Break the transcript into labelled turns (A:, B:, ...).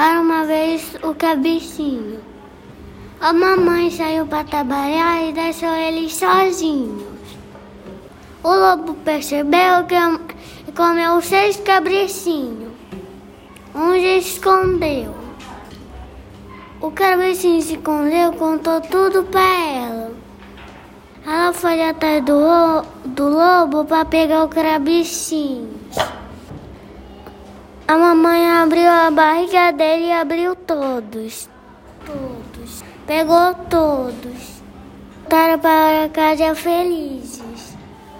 A: Era uma vez o cabecinho. A mamãe saiu para trabalhar e deixou eles sozinhos. O lobo percebeu que comeu seis cabricinhos. Onde escondeu? O cabecinho se escondeu, contou tudo para ela. Ela foi atrás do, do lobo para pegar o cabricinho. A mamãe abriu a barriga dele e abriu todos. Todos. Pegou todos. Voltaram para casa felizes.